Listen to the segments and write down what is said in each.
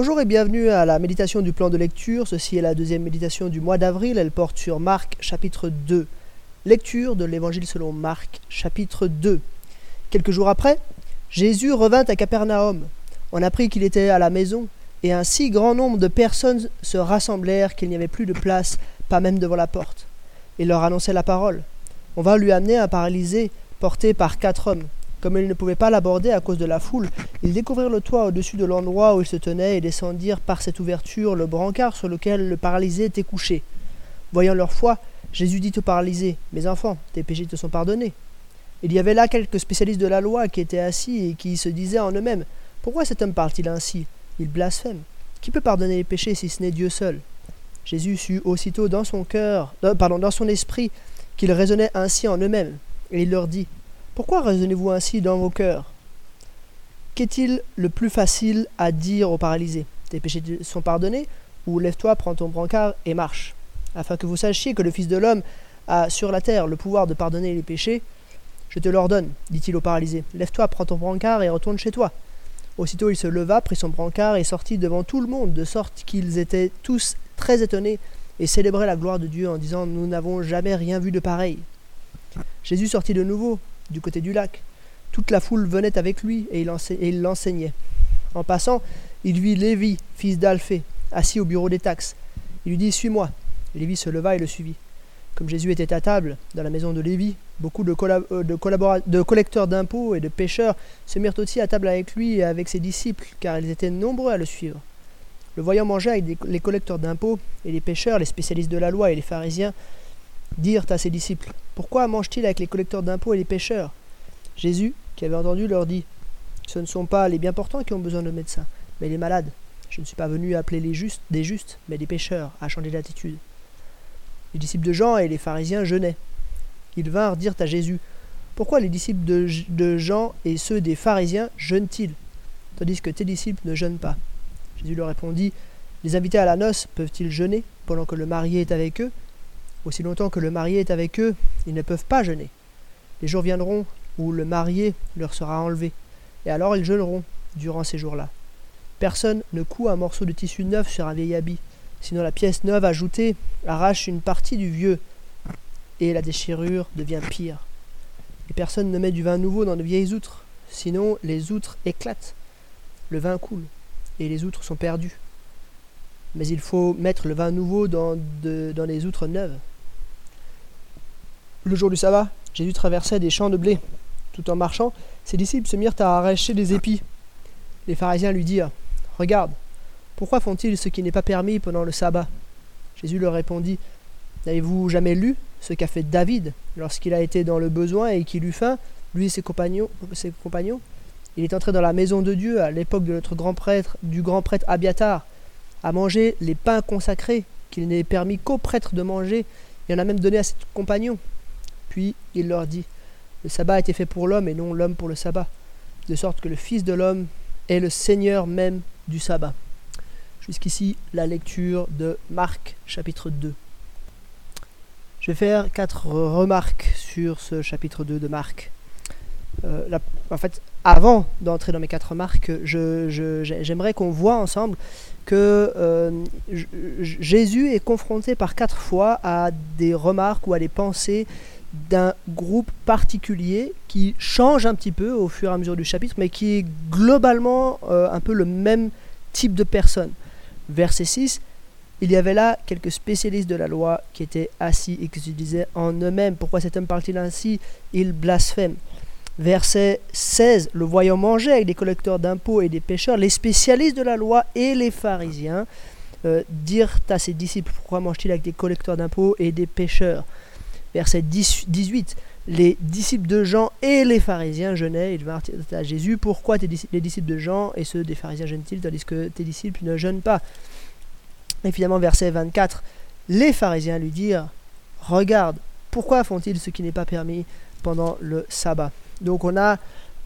Bonjour et bienvenue à la méditation du plan de lecture. Ceci est la deuxième méditation du mois d'avril. Elle porte sur Marc chapitre 2. Lecture de l'évangile selon Marc chapitre 2. Quelques jours après, Jésus revint à Capernaum. On apprit qu'il était à la maison, et un si grand nombre de personnes se rassemblèrent qu'il n'y avait plus de place, pas même devant la porte. Il leur annonçait la parole. On va lui amener un paralysé porté par quatre hommes. Comme ils ne pouvaient pas l'aborder à cause de la foule, ils découvrirent le toit au-dessus de l'endroit où il se tenait et descendirent par cette ouverture le brancard sur lequel le paralysé était couché. Voyant leur foi, Jésus dit au paralysé Mes enfants, tes péchés te sont pardonnés. Il y avait là quelques spécialistes de la loi qui étaient assis et qui se disaient en eux-mêmes Pourquoi cet homme parle-t-il ainsi? Il blasphème. Qui peut pardonner les péchés si ce n'est Dieu seul? Jésus sut aussitôt dans son cœur, euh, pardon, dans son esprit, qu'ils raisonnaient ainsi en eux-mêmes, et il leur dit pourquoi raisonnez-vous ainsi dans vos cœurs? Qu'est-il le plus facile à dire aux paralysés? Tes péchés sont pardonnés Ou lève-toi, prends ton brancard et marche Afin que vous sachiez que le Fils de l'homme a sur la terre le pouvoir de pardonner les péchés, je te l'ordonne, dit-il au paralysé. Lève-toi, prends ton brancard et retourne chez toi. Aussitôt il se leva, prit son brancard et sortit devant tout le monde, de sorte qu'ils étaient tous très étonnés et célébraient la gloire de Dieu en disant Nous n'avons jamais rien vu de pareil. Jésus sortit de nouveau du côté du lac. Toute la foule venait avec lui et il l'enseignait. En passant, il vit Lévi, fils d'Alphée, assis au bureau des taxes. Il lui dit Suis-moi. Lévi se leva et le suivit. Comme Jésus était à table dans la maison de Lévi, beaucoup de, euh, de collecteurs d'impôts et de pêcheurs se mirent aussi à table avec lui et avec ses disciples, car ils étaient nombreux à le suivre. Le voyant manger avec les collecteurs d'impôts et les pêcheurs, les spécialistes de la loi et les pharisiens, dirent à ses disciples Pourquoi mange-t-il avec les collecteurs d'impôts et les pêcheurs? Jésus, qui avait entendu, leur dit Ce ne sont pas les bien portants qui ont besoin de médecins, mais les malades. Je ne suis pas venu appeler les justes des justes, mais des pécheurs, à changer d'attitude. Les disciples de Jean et les pharisiens jeûnaient. Ils vinrent dire à Jésus Pourquoi les disciples de, de Jean et ceux des pharisiens jeûnent-ils, tandis que tes disciples ne jeûnent pas? Jésus leur répondit Les invités à la noce peuvent-ils jeûner pendant que le marié est avec eux aussi longtemps que le marié est avec eux, ils ne peuvent pas jeûner. Les jours viendront où le marié leur sera enlevé, et alors ils jeûneront durant ces jours-là. Personne ne coud un morceau de tissu neuf sur un vieil habit, sinon la pièce neuve ajoutée arrache une partie du vieux, et la déchirure devient pire. Et personne ne met du vin nouveau dans de vieilles outres, sinon les outres éclatent, le vin coule, et les outres sont perdues mais il faut mettre le vin nouveau dans, dans les outres neuves. Le jour du sabbat, Jésus traversait des champs de blé. Tout en marchant, ses disciples se mirent à arracher des épis. Les pharisiens lui dirent Regarde, pourquoi font-ils ce qui n'est pas permis pendant le sabbat? Jésus leur répondit N'avez-vous jamais lu ce qu'a fait David lorsqu'il a été dans le besoin et qu'il eut faim, lui et ses compagnons, ses compagnons? Il est entré dans la maison de Dieu à l'époque de notre grand prêtre, du grand prêtre Abiatar à manger les pains consacrés qu'il n'est permis qu'aux prêtres de manger, il en a même donné à ses compagnons. Puis il leur dit, le sabbat a été fait pour l'homme et non l'homme pour le sabbat, de sorte que le Fils de l'homme est le Seigneur même du sabbat. Jusqu'ici, la lecture de Marc chapitre 2. Je vais faire quatre remarques sur ce chapitre 2 de Marc. Euh, en fait, avant d'entrer dans mes quatre remarques, j'aimerais qu'on voit ensemble que euh, Jésus est confronté par quatre fois à des remarques ou à des pensées d'un groupe particulier qui change un petit peu au fur et à mesure du chapitre, mais qui est globalement euh, un peu le même type de personne. Verset 6, il y avait là quelques spécialistes de la loi qui étaient assis et qui se disaient en eux-mêmes, pourquoi cet homme parle-t-il ainsi? Il blasphème. Verset 16, le voyant manger avec des collecteurs d'impôts et des pêcheurs, les spécialistes de la loi et les pharisiens euh, dirent à ses disciples, pourquoi mange-t-il avec des collecteurs d'impôts et des pêcheurs? Verset 18, les disciples de Jean et les pharisiens jeûnaient, ils vinrent à Jésus, pourquoi les disciples de Jean et ceux des pharisiens jeûnent-ils, tandis que tes disciples ne jeûnent pas? Et finalement, verset 24, les pharisiens lui dirent, regarde, pourquoi font-ils ce qui n'est pas permis pendant le sabbat? Donc on a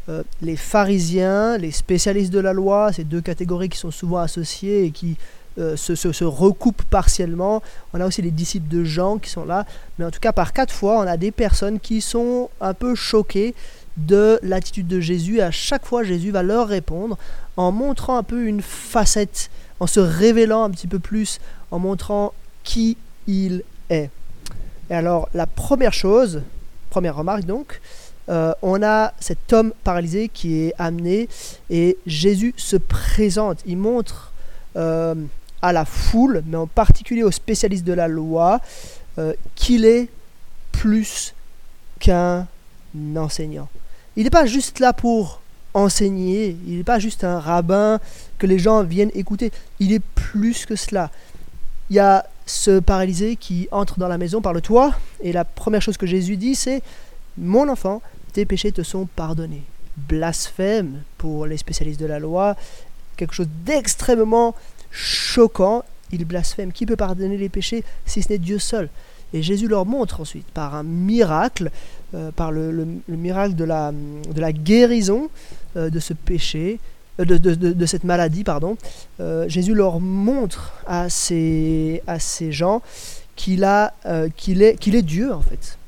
euh, les pharisiens, les spécialistes de la loi, ces deux catégories qui sont souvent associées et qui euh, se, recoupent partiellement. On a aussi les disciples de Jean qui sont là. Mais en tout cas, par quatre fois, on a des personnes qui sont un peu choquées de l'attitude de Jésus. Et à chaque fois, Jésus va leur répondre en montrant un peu une facette, en se révélant un petit peu plus, en montrant qui il est. Et alors, la première chose, première remarque donc, euh, on a cet homme paralysé qui est amené et Jésus se présente. Il montre euh, à la foule, mais en particulier aux spécialistes de la loi, euh, qu'il est plus qu'un enseignant. Il n'est pas juste là pour enseigner, il n'est pas juste un rabbin que les gens viennent écouter, il est plus que cela. Il y a ce paralysé qui entre dans la maison par le toit, et la première chose que Jésus dit, c'est Mon enfant, tes péchés te sont pardonnés. Blasphème pour les spécialistes de la loi, quelque chose d'extrêmement choquant. Il blasphème. Qui peut pardonner les péchés si ce n'est Dieu seul? Et Jésus leur montre ensuite, par un miracle, euh, par le, miracle de la, de la guérison euh, de ce péché, euh, de, de, de, cette maladie, pardon, Jésus leur montre à ces, à ces gens qu'il est, est Dieu en fait.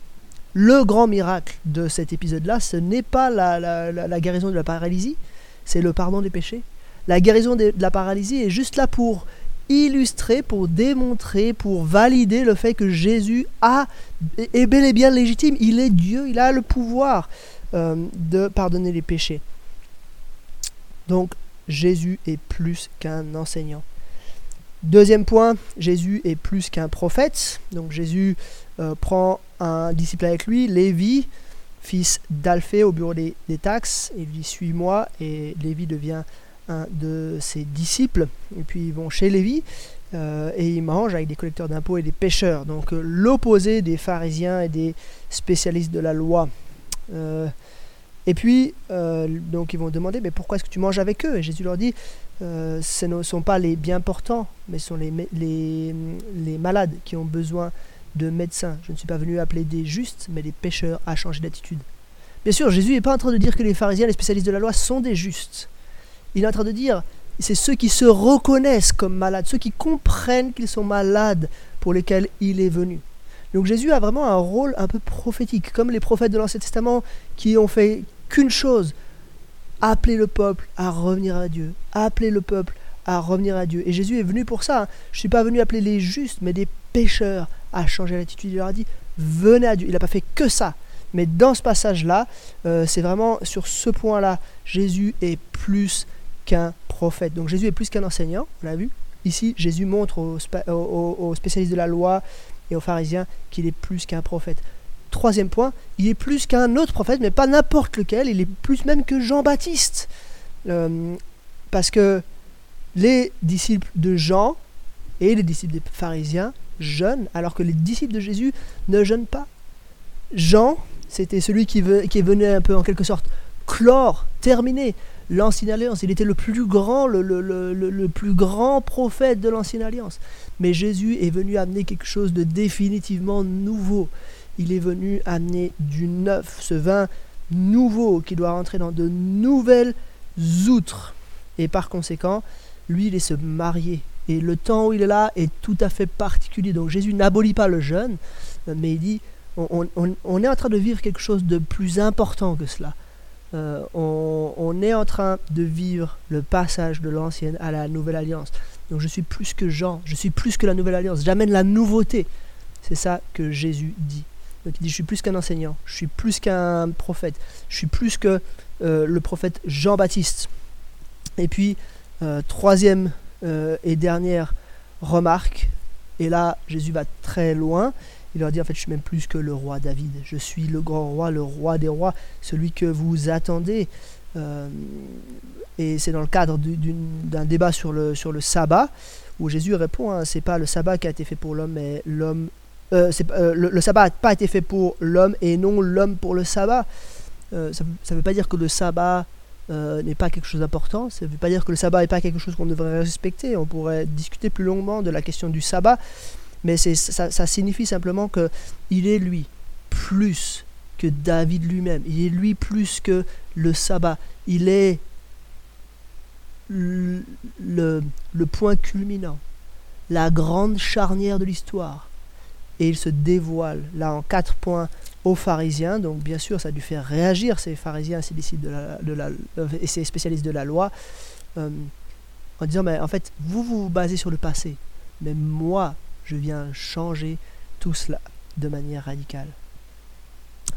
Le grand miracle de cet épisode-là, ce n'est pas la, la, la, guérison de la paralysie, c'est le pardon des péchés. La guérison de, la paralysie est juste là pour illustrer, pour démontrer, pour valider le fait que Jésus a, est bel et bien légitime. Il est Dieu, il a le pouvoir euh, de pardonner les péchés. Donc Jésus est plus qu'un enseignant. Deuxième point, Jésus est plus qu'un prophète. Donc Jésus euh, prend un disciple avec lui, Lévi, fils d'Alphée au bureau des, taxes. Il lui dit Suis-moi, et Lévi devient un de ses disciples. Et puis ils vont chez Lévi euh, et ils mangent avec des collecteurs d'impôts et des pêcheurs. Donc euh, l'opposé des pharisiens et des spécialistes de la loi. Euh, et puis, donc ils vont demander, mais pourquoi est-ce que tu manges avec eux? Et Jésus leur dit, ce ne sont pas les bien portants, mais ce sont les, les, les malades qui ont besoin de médecins. Je ne suis pas venu appeler des justes, mais des pécheurs à changer d'attitude. Bien sûr, Jésus n'est pas en train de dire que les pharisiens, les spécialistes de la loi sont des justes. Il est en train de dire, c'est ceux qui se reconnaissent comme malades, ceux qui comprennent qu'ils sont malades pour lesquels il est venu. Donc Jésus a vraiment un rôle un peu prophétique, comme les prophètes de l'Ancien Testament qui ont fait qu'une chose, appeler le peuple à revenir à Dieu, appeler le peuple à revenir à Dieu. Et Jésus est venu pour ça. Je ne suis pas venu appeler les justes, mais des pécheurs à changer l'attitude. Il leur a dit, venez à Dieu. Il n'a pas fait que ça. Mais dans ce passage-là, euh, c'est vraiment sur ce point-là, Jésus est plus qu'un prophète. Donc Jésus est plus qu'un enseignant, on l'a vu. Ici, Jésus montre aux, spécialistes de la loi et aux pharisiens qu'il est plus qu'un prophète. Troisième point, il est plus qu'un autre prophète, mais pas n'importe lequel, il est plus même que Jean-Baptiste. Euh, parce que les disciples de Jean et les disciples des pharisiens jeûnent, alors que les disciples de Jésus ne jeûnent pas. Jean, c'était celui qui, qui venait un peu en quelque sorte clore, terminer l'Ancienne Alliance. Il était le plus grand, le, le, plus grand prophète de l'Ancienne Alliance. Mais Jésus est venu amener quelque chose de définitivement nouveau. Il est venu amener du neuf, ce vin nouveau qui doit rentrer dans de nouvelles outres. Et par conséquent, lui, il est se marier. Et le temps où il est là est tout à fait particulier. Donc Jésus n'abolit pas le jeûne, mais il dit, on, on est en train de vivre quelque chose de plus important que cela. Euh, on, est en train de vivre le passage de l'ancienne à la nouvelle alliance. Donc je suis plus que Jean, je suis plus que la nouvelle alliance, j'amène la nouveauté. C'est ça que Jésus dit. Donc il dit, je suis plus qu'un enseignant, je suis plus qu'un prophète, je suis plus que euh, le prophète Jean-Baptiste. Et puis, euh, troisième et dernière remarque, et là Jésus va très loin, il leur dit en fait je suis même plus que le roi David. Je suis le grand roi, le roi des rois, celui que vous attendez. Euh, et c'est dans le cadre d'un débat sur le, sur le sabbat où Jésus répond hein, c'est pas le sabbat qui a été fait pour l'homme, mais l'homme. Euh, euh, le, sabbat n'a pas été fait pour l'homme et non l'homme pour le sabbat. ça ne veut pas dire que le sabbat n'est pas quelque chose d'important. Ça ne veut pas dire que le sabbat n'est pas quelque chose qu'on devrait respecter. On pourrait discuter plus longuement de la question du sabbat mais ça, ça signifie simplement que il est lui plus que David lui-même. Il est lui plus que le sabbat. Il est le, point culminant, la grande charnière de l'histoire. Et il se dévoile là en quatre points aux pharisiens. Donc bien sûr, ça a dû faire réagir ces pharisiens ces et ces spécialistes de la loi euh, en disant, mais en fait, vous vous basez sur le passé, mais moi, je viens changer tout cela de manière radicale.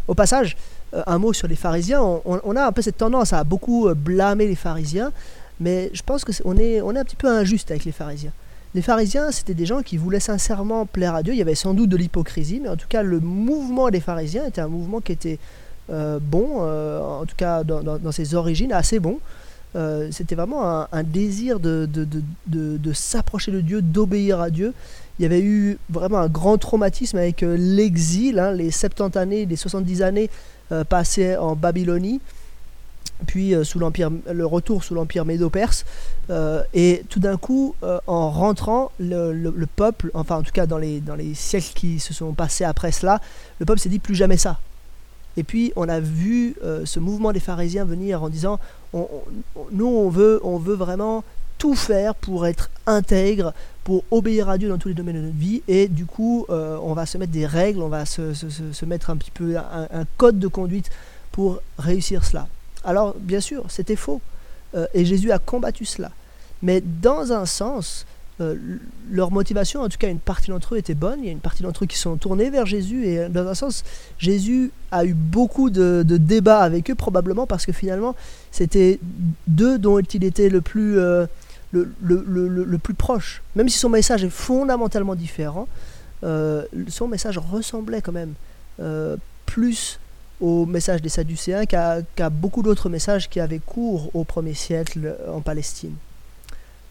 Au passage, euh, un mot sur les pharisiens, on, a un peu cette tendance à beaucoup euh, blâmer les pharisiens, mais je pense qu'on est, un petit peu injuste avec les pharisiens. Les pharisiens, c'était des gens qui voulaient sincèrement plaire à Dieu. Il y avait sans doute de l'hypocrisie, mais en tout cas, le mouvement des pharisiens était un mouvement qui était euh, bon, en tout cas dans, ses origines, assez bon. C'était vraiment un, désir de, de, s'approcher de Dieu, d'obéir à Dieu. Il y avait eu vraiment un grand traumatisme avec l'exil, hein, les 70 années, les 70 années euh, passé en Babylonie, puis euh, sous l'empire, le retour sous l'empire médo-perse, euh, et tout d'un coup, en rentrant, le, peuple, enfin en tout cas dans les, dans les siècles qui se sont passés après cela, le peuple s'est dit plus jamais ça. Et puis on a vu ce mouvement des pharisiens venir en disant, nous on veut, vraiment tout faire pour être intègre, pour obéir à Dieu dans tous les domaines de notre vie. Et du coup, euh, on va se mettre des règles, on va se, se, mettre un petit peu un, code de conduite pour réussir cela. Alors, bien sûr, c'était faux. Euh, et Jésus a combattu cela. Mais dans un sens, euh, leur motivation, en tout cas une partie d'entre eux était bonne, il y a une partie d'entre eux qui sont tournés vers Jésus, et dans un sens, Jésus a eu beaucoup de, débats avec eux, probablement parce que finalement, c'était d'eux dont il était le plus le, le, plus proche. Même si son message est fondamentalement différent, euh, son message ressemblait quand même euh, plus au message des Sadducéens qu'à beaucoup d'autres messages qui avaient cours au premier siècle en Palestine.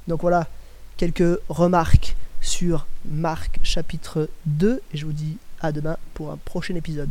Donc voilà quelques remarques sur Marc chapitre 2 et je vous dis à demain pour un prochain épisode.